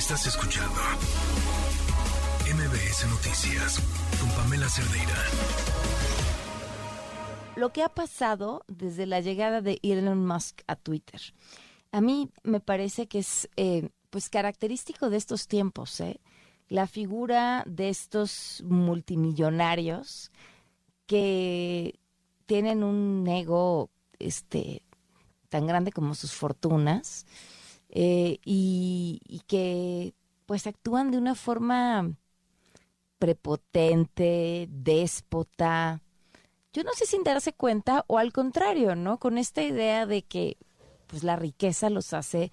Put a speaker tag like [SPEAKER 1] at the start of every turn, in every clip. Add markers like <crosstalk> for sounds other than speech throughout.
[SPEAKER 1] Estás escuchando MBS Noticias con Pamela Cerdeira.
[SPEAKER 2] Lo que ha pasado desde la llegada de Elon Musk a Twitter, a mí me parece que es eh, pues característico de estos tiempos, ¿eh? La figura de estos multimillonarios que tienen un ego este tan grande como sus fortunas eh, y, que pues actúan de una forma prepotente, déspota. Yo no sé sin darse cuenta o al contrario, ¿no? Con esta idea de que pues la riqueza los hace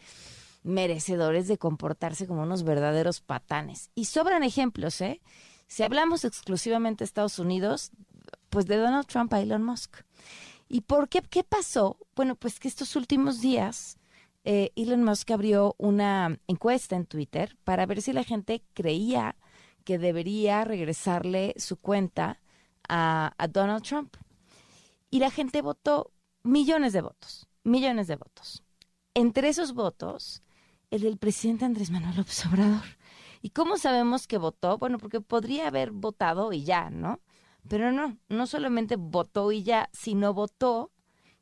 [SPEAKER 2] merecedores de comportarse como unos verdaderos patanes. Y sobran ejemplos, ¿eh? Si hablamos exclusivamente de Estados Unidos, pues de Donald Trump a Elon Musk. ¿Y por qué? ¿Qué pasó? Bueno, pues que estos últimos días eh, Elon Musk abrió una encuesta en Twitter para ver si la gente creía que debería regresarle su cuenta a, Donald Trump. Y la gente votó millones de votos, millones de votos. Entre esos votos, el del presidente Andrés Manuel López Obrador. ¿Y cómo sabemos que votó? Bueno, porque podría haber votado y ya, ¿no? Pero no, no solamente votó y ya, sino votó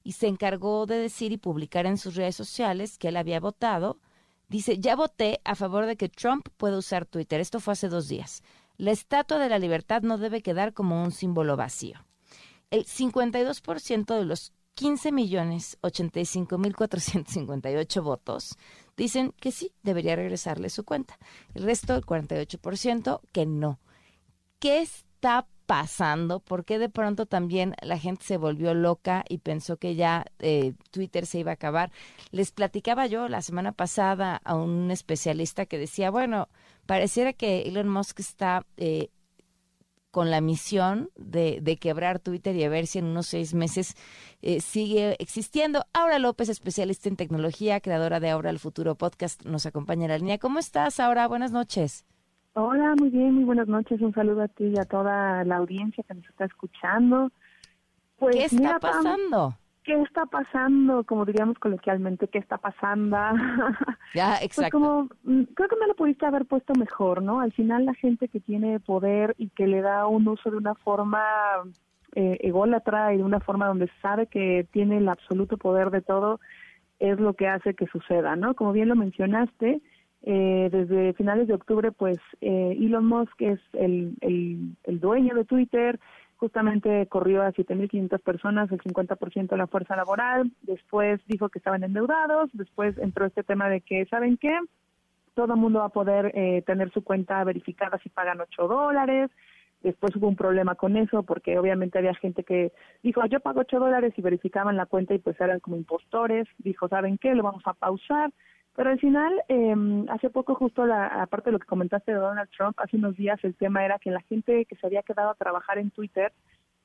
[SPEAKER 2] y se encargó de decir y publicar en sus redes sociales que él había votado. Dice, ya voté a favor de que Trump pueda usar Twitter. Esto fue hace dos días. La estatua de la libertad no debe quedar como un símbolo vacío. El 52% de los 15 millones 85 mil 458 votos dicen que sí, debería regresarle su cuenta. El resto, el 48%, que no. ¿Qué está pasando? ¿Por qué de pronto también la gente se volvió loca y pensó que ya eh, Twitter se iba a acabar? Les platicaba yo la semana pasada a un especialista que decía, bueno, pareciera que Elon Musk está eh, con la misión de, quebrar Twitter y a ver si en unos seis meses eh, sigue existiendo. Aura López, especialista en tecnología, creadora de Ahora el Futuro Podcast, nos acompaña en la línea. ¿Cómo estás, Aura? Buenas noches.
[SPEAKER 3] Hola, muy bien, muy buenas noches. Un saludo a ti y a toda la audiencia que nos está escuchando.
[SPEAKER 2] Pues, ¿Qué está pasando?
[SPEAKER 3] ¿Qué está pasando? Como diríamos coloquialmente, ¿qué está pasando? <laughs>
[SPEAKER 2] Ya, pues exacto. como,
[SPEAKER 3] mm, creo que me lo pudiste haber puesto mejor, ¿no? Al final la gente que tiene poder y que le da un uso de una forma eh, ególatra y de una forma donde sabe que tiene el absoluto poder de todo, es lo que hace que suceda, ¿no? Como bien lo mencionaste, eh, desde finales de octubre, pues eh, Elon Musk es el, el, dueño de Twitter, justamente corrió a 7.500 personas, el 50% de la fuerza laboral, después dijo que estaban endeudados, después entró este tema de que, ¿saben qué? Todo el mundo va a poder eh, tener su cuenta verificada si pagan 8 dólares, después hubo un problema con eso porque obviamente había gente que dijo yo pago 8 dólares y verificaban la cuenta y pues eran como impostores, dijo ¿saben qué? Lo vamos a pausar, pero al final, eh, hace poco justo, la, aparte de lo que comentaste de Donald Trump, hace unos días el tema era que la gente que se había quedado a trabajar en Twitter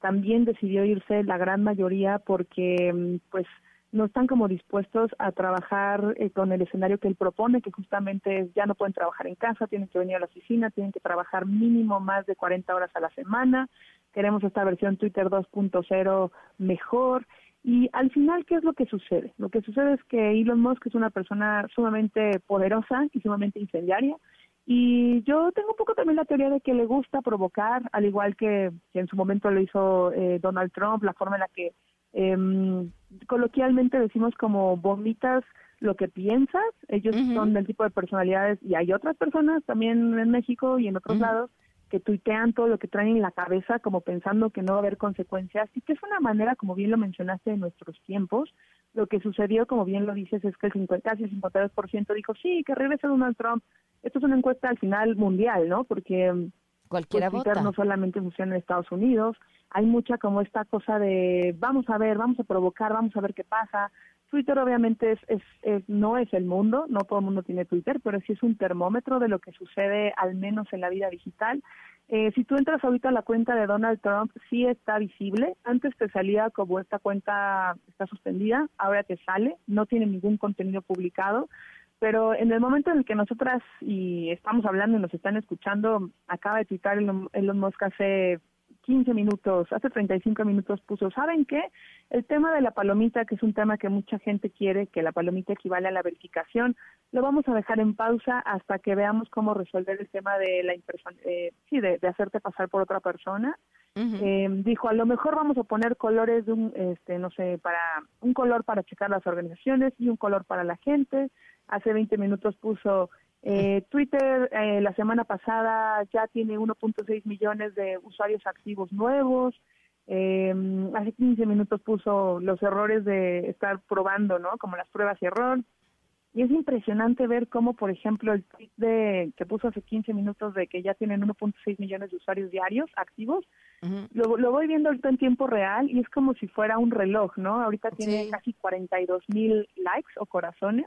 [SPEAKER 3] también decidió irse, la gran mayoría, porque em, pues no están como dispuestos a trabajar eh, con el escenario que él propone, que justamente es ya no pueden trabajar en casa, tienen que venir a la oficina, tienen que trabajar mínimo más de 40 horas a la semana. Queremos esta versión Twitter 2.0 mejor y al final, ¿qué es lo que sucede? Lo que sucede es que Elon Musk es una persona sumamente poderosa y sumamente incendiaria. Y yo tengo un poco también la teoría de que le gusta provocar, al igual que, en su momento lo hizo eh, Donald Trump, la forma en la que eh, coloquialmente decimos como vomitas lo que piensas. Ellos son del tipo de personalidades y hay otras personas también en México y en otros lados que tuitean todo lo que traen en la cabeza como pensando que no va a haber consecuencias y que es una manera, como bien lo mencionaste, de nuestros tiempos. Lo que sucedió, como bien lo dices, es que el 50, casi el 52% dijo, sí, que regrese Donald Trump. Esto es una encuesta al final mundial, ¿no? Porque
[SPEAKER 2] mm, Cualquiera
[SPEAKER 3] pues, no solamente funciona en Estados Unidos, hay mucha como esta cosa de vamos a ver, vamos a provocar, vamos a ver qué pasa, Twitter obviamente es, es, no es el mundo, no todo el mundo tiene Twitter, pero sí es un termómetro de lo que sucede al menos en la vida digital. Eh, si tú entras ahorita a la cuenta de Donald Trump, sí está visible. Antes te salía como esta cuenta está suspendida, ahora te sale, no tiene ningún contenido publicado. Pero en el momento en el que nosotras y estamos hablando y nos están escuchando, acaba de tuitar Elon, Elon Musk hace 15 minutos, hace 35 minutos puso, ¿saben qué? El tema de la palomita, que es un tema que mucha gente quiere, que la palomita equivale a la verificación, lo vamos a dejar en pausa hasta que veamos cómo resolver el tema de la impresión, eh, sí, de, de, hacerte pasar por otra persona. eh, dijo, a lo mejor vamos a poner colores de un, este, no sé, para un color para checar las organizaciones y un color para la gente. Hace 20 minutos puso eh, Twitter eh, la semana pasada ya tiene 1.6 millones de usuarios activos nuevos. Eh, hace 15 minutos puso los errores de estar probando, ¿no? Como las pruebas y error. Y es impresionante ver cómo, por ejemplo, el tweet de, que puso hace 15 minutos de que ya tienen 1.6 millones de usuarios diarios activos, uh -huh. lo, lo, voy viendo ahorita en tiempo real y es como si fuera un reloj, ¿no? Ahorita tiene sí. casi 42 mil likes o corazones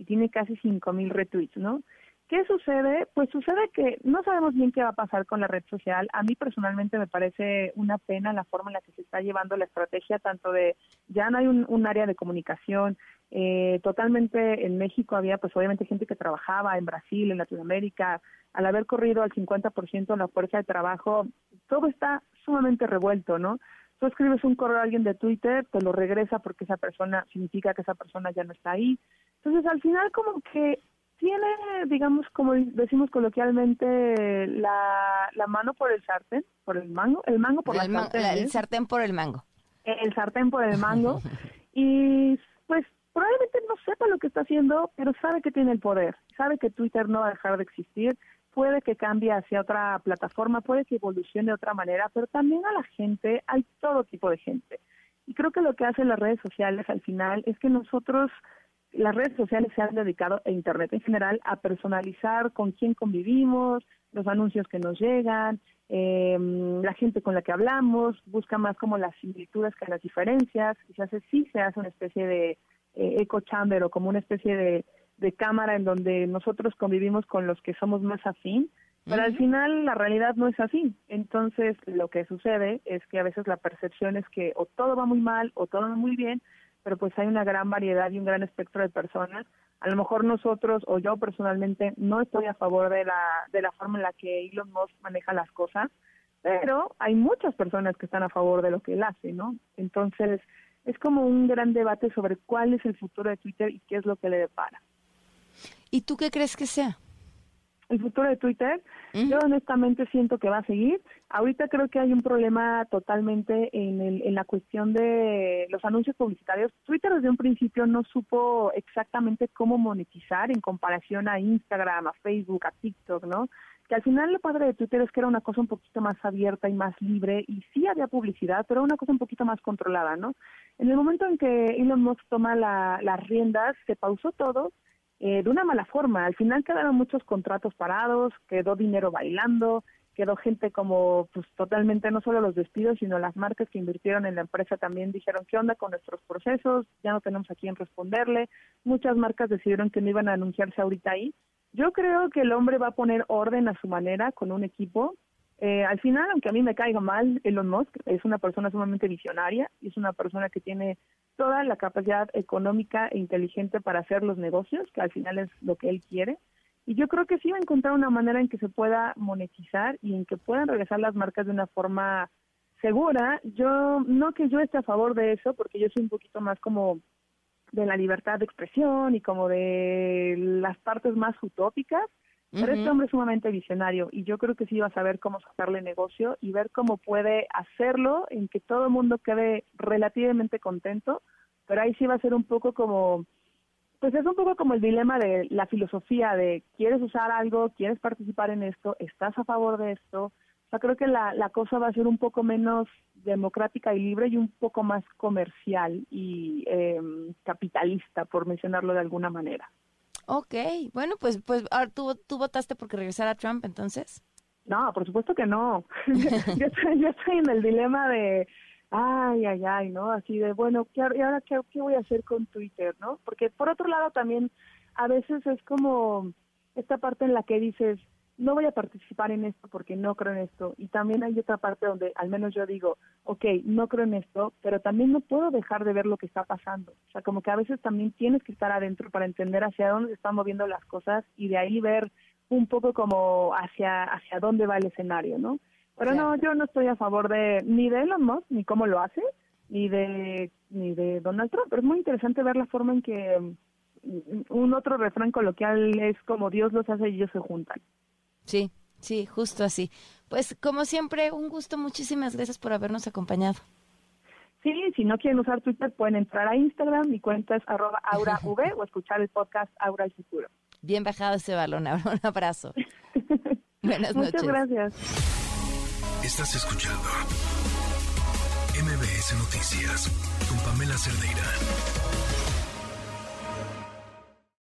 [SPEAKER 3] y tiene casi 5 mil retweets, ¿no? ¿Qué sucede? Pues sucede que no sabemos bien qué va a pasar con la red social. A mí personalmente me parece una pena la forma en la que se está llevando la estrategia, tanto de ya no hay un, un área de comunicación, eh, totalmente en México había pues obviamente gente que trabajaba, en Brasil, en Latinoamérica, al haber corrido al 50% la fuerza de trabajo, todo está sumamente revuelto, ¿no? Tú escribes un correo a alguien de Twitter, te lo regresa porque esa persona significa que esa persona ya no está ahí. Entonces, al final como que tiene, digamos, como decimos coloquialmente, la, la mano por el sartén, por el mango, el mango por
[SPEAKER 2] el,
[SPEAKER 3] la sartén.
[SPEAKER 2] La, el sartén por el mango.
[SPEAKER 3] El sartén por el mango. <laughs> y pues probablemente no sepa lo que está haciendo, pero sabe que tiene el poder, sabe que Twitter no va a dejar de existir, puede que cambie hacia otra plataforma, puede que evolucione de otra manera, pero también a la gente, hay todo tipo de gente. Y creo que lo que hacen las redes sociales al final es que nosotros las redes sociales se han dedicado, e Internet en general, a personalizar con quién convivimos, los anuncios que nos llegan, eh, la gente con la que hablamos, busca más como las similitudes que las diferencias, y se hace, sí se hace una especie de eh, echo chamber o como una especie de, de cámara en donde nosotros convivimos con los que somos más afín, pero uh -huh. al final la realidad no es así. Entonces lo que sucede es que a veces la percepción es que o todo va muy mal o todo va muy bien, pero pues hay una gran variedad y un gran espectro de personas. A lo mejor nosotros o yo personalmente no estoy a favor de la, de la forma en la que Elon Musk maneja las cosas, pero hay muchas personas que están a favor de lo que él hace, ¿no? Entonces es como un gran debate sobre cuál es el futuro de Twitter y qué es lo que le depara.
[SPEAKER 2] ¿Y tú qué crees que sea?
[SPEAKER 3] El futuro de Twitter, uh -huh. yo honestamente siento que va a seguir. Ahorita creo que hay un problema totalmente en, el, en la cuestión de los anuncios publicitarios. Twitter desde un principio no supo exactamente cómo monetizar en comparación a Instagram, a Facebook, a TikTok, ¿no? Que al final lo padre de Twitter es que era una cosa un poquito más abierta y más libre y sí había publicidad, pero una cosa un poquito más controlada, ¿no? En el momento en que Elon Musk toma la, las riendas, se pausó todo eh, de una mala forma. Al final quedaron muchos contratos parados, quedó dinero bailando, quedó gente como pues totalmente no solo los despidos, sino las marcas que invirtieron en la empresa también dijeron, ¿qué onda con nuestros procesos? Ya no tenemos a quién responderle. Muchas marcas decidieron que no iban a anunciarse ahorita ahí. Yo creo que el hombre va a poner orden a su manera con un equipo. Eh, al final, aunque a mí me caiga mal, Elon Musk es una persona sumamente visionaria y es una persona que tiene toda la capacidad económica e inteligente para hacer los negocios, que al final es lo que él quiere. Y yo creo que sí va a encontrar una manera en que se pueda monetizar y en que puedan regresar las marcas de una forma segura. Yo, no que yo esté a favor de eso, porque yo soy un poquito más como de la libertad de expresión y como de las partes más utópicas, pero este hombre es sumamente visionario y yo creo que sí va a saber cómo sacarle negocio y ver cómo puede hacerlo en que todo el mundo quede relativamente contento, pero ahí sí va a ser un poco como, pues es un poco como el dilema de la filosofía de quieres usar algo, quieres participar en esto, estás a favor de esto. O sea, creo que la, la cosa va a ser un poco menos democrática y libre y un poco más comercial y eh, capitalista, por mencionarlo de alguna manera.
[SPEAKER 2] Ok, bueno, pues, pues ahora ¿tú, tú votaste porque regresara Trump entonces.
[SPEAKER 3] No, por supuesto que no. <laughs> <laughs> yo, estoy, yo estoy en el dilema de, ay, ay, ay, ¿no? Así de, bueno, ¿qué, ¿y ahora qué, qué voy a hacer con Twitter, no? Porque por otro lado también a veces es como esta parte en la que dices, no voy a participar en esto porque no creo en esto. Y también hay otra parte donde al menos yo digo, ok, no creo en esto, pero también no puedo dejar de ver lo que está pasando. O sea, como que a veces también tienes que estar adentro para entender hacia dónde se están moviendo las cosas y de ahí ver un poco como hacia, hacia dónde va el escenario, ¿no? Pero no, yo no estoy a favor de ni de Elon Musk, ni cómo lo hace, ni de ni de Donald Trump. Pero es muy interesante ver la forma en que un otro refrán coloquial es como Dios los hace y ellos se juntan.
[SPEAKER 2] Sí, sí, justo así. Pues como siempre, un gusto. Muchísimas gracias por habernos acompañado.
[SPEAKER 3] Sí, si no quieren usar Twitter, pueden entrar a Instagram. Mi cuenta es arroba aurav <laughs> o escuchar el podcast Aura el Futuro.
[SPEAKER 2] Bien bajado ese balón. Un abrazo. <laughs> Buenas noches.
[SPEAKER 3] Muchas gracias.
[SPEAKER 1] Estás escuchando MBS Noticias con Pamela Cerdeira.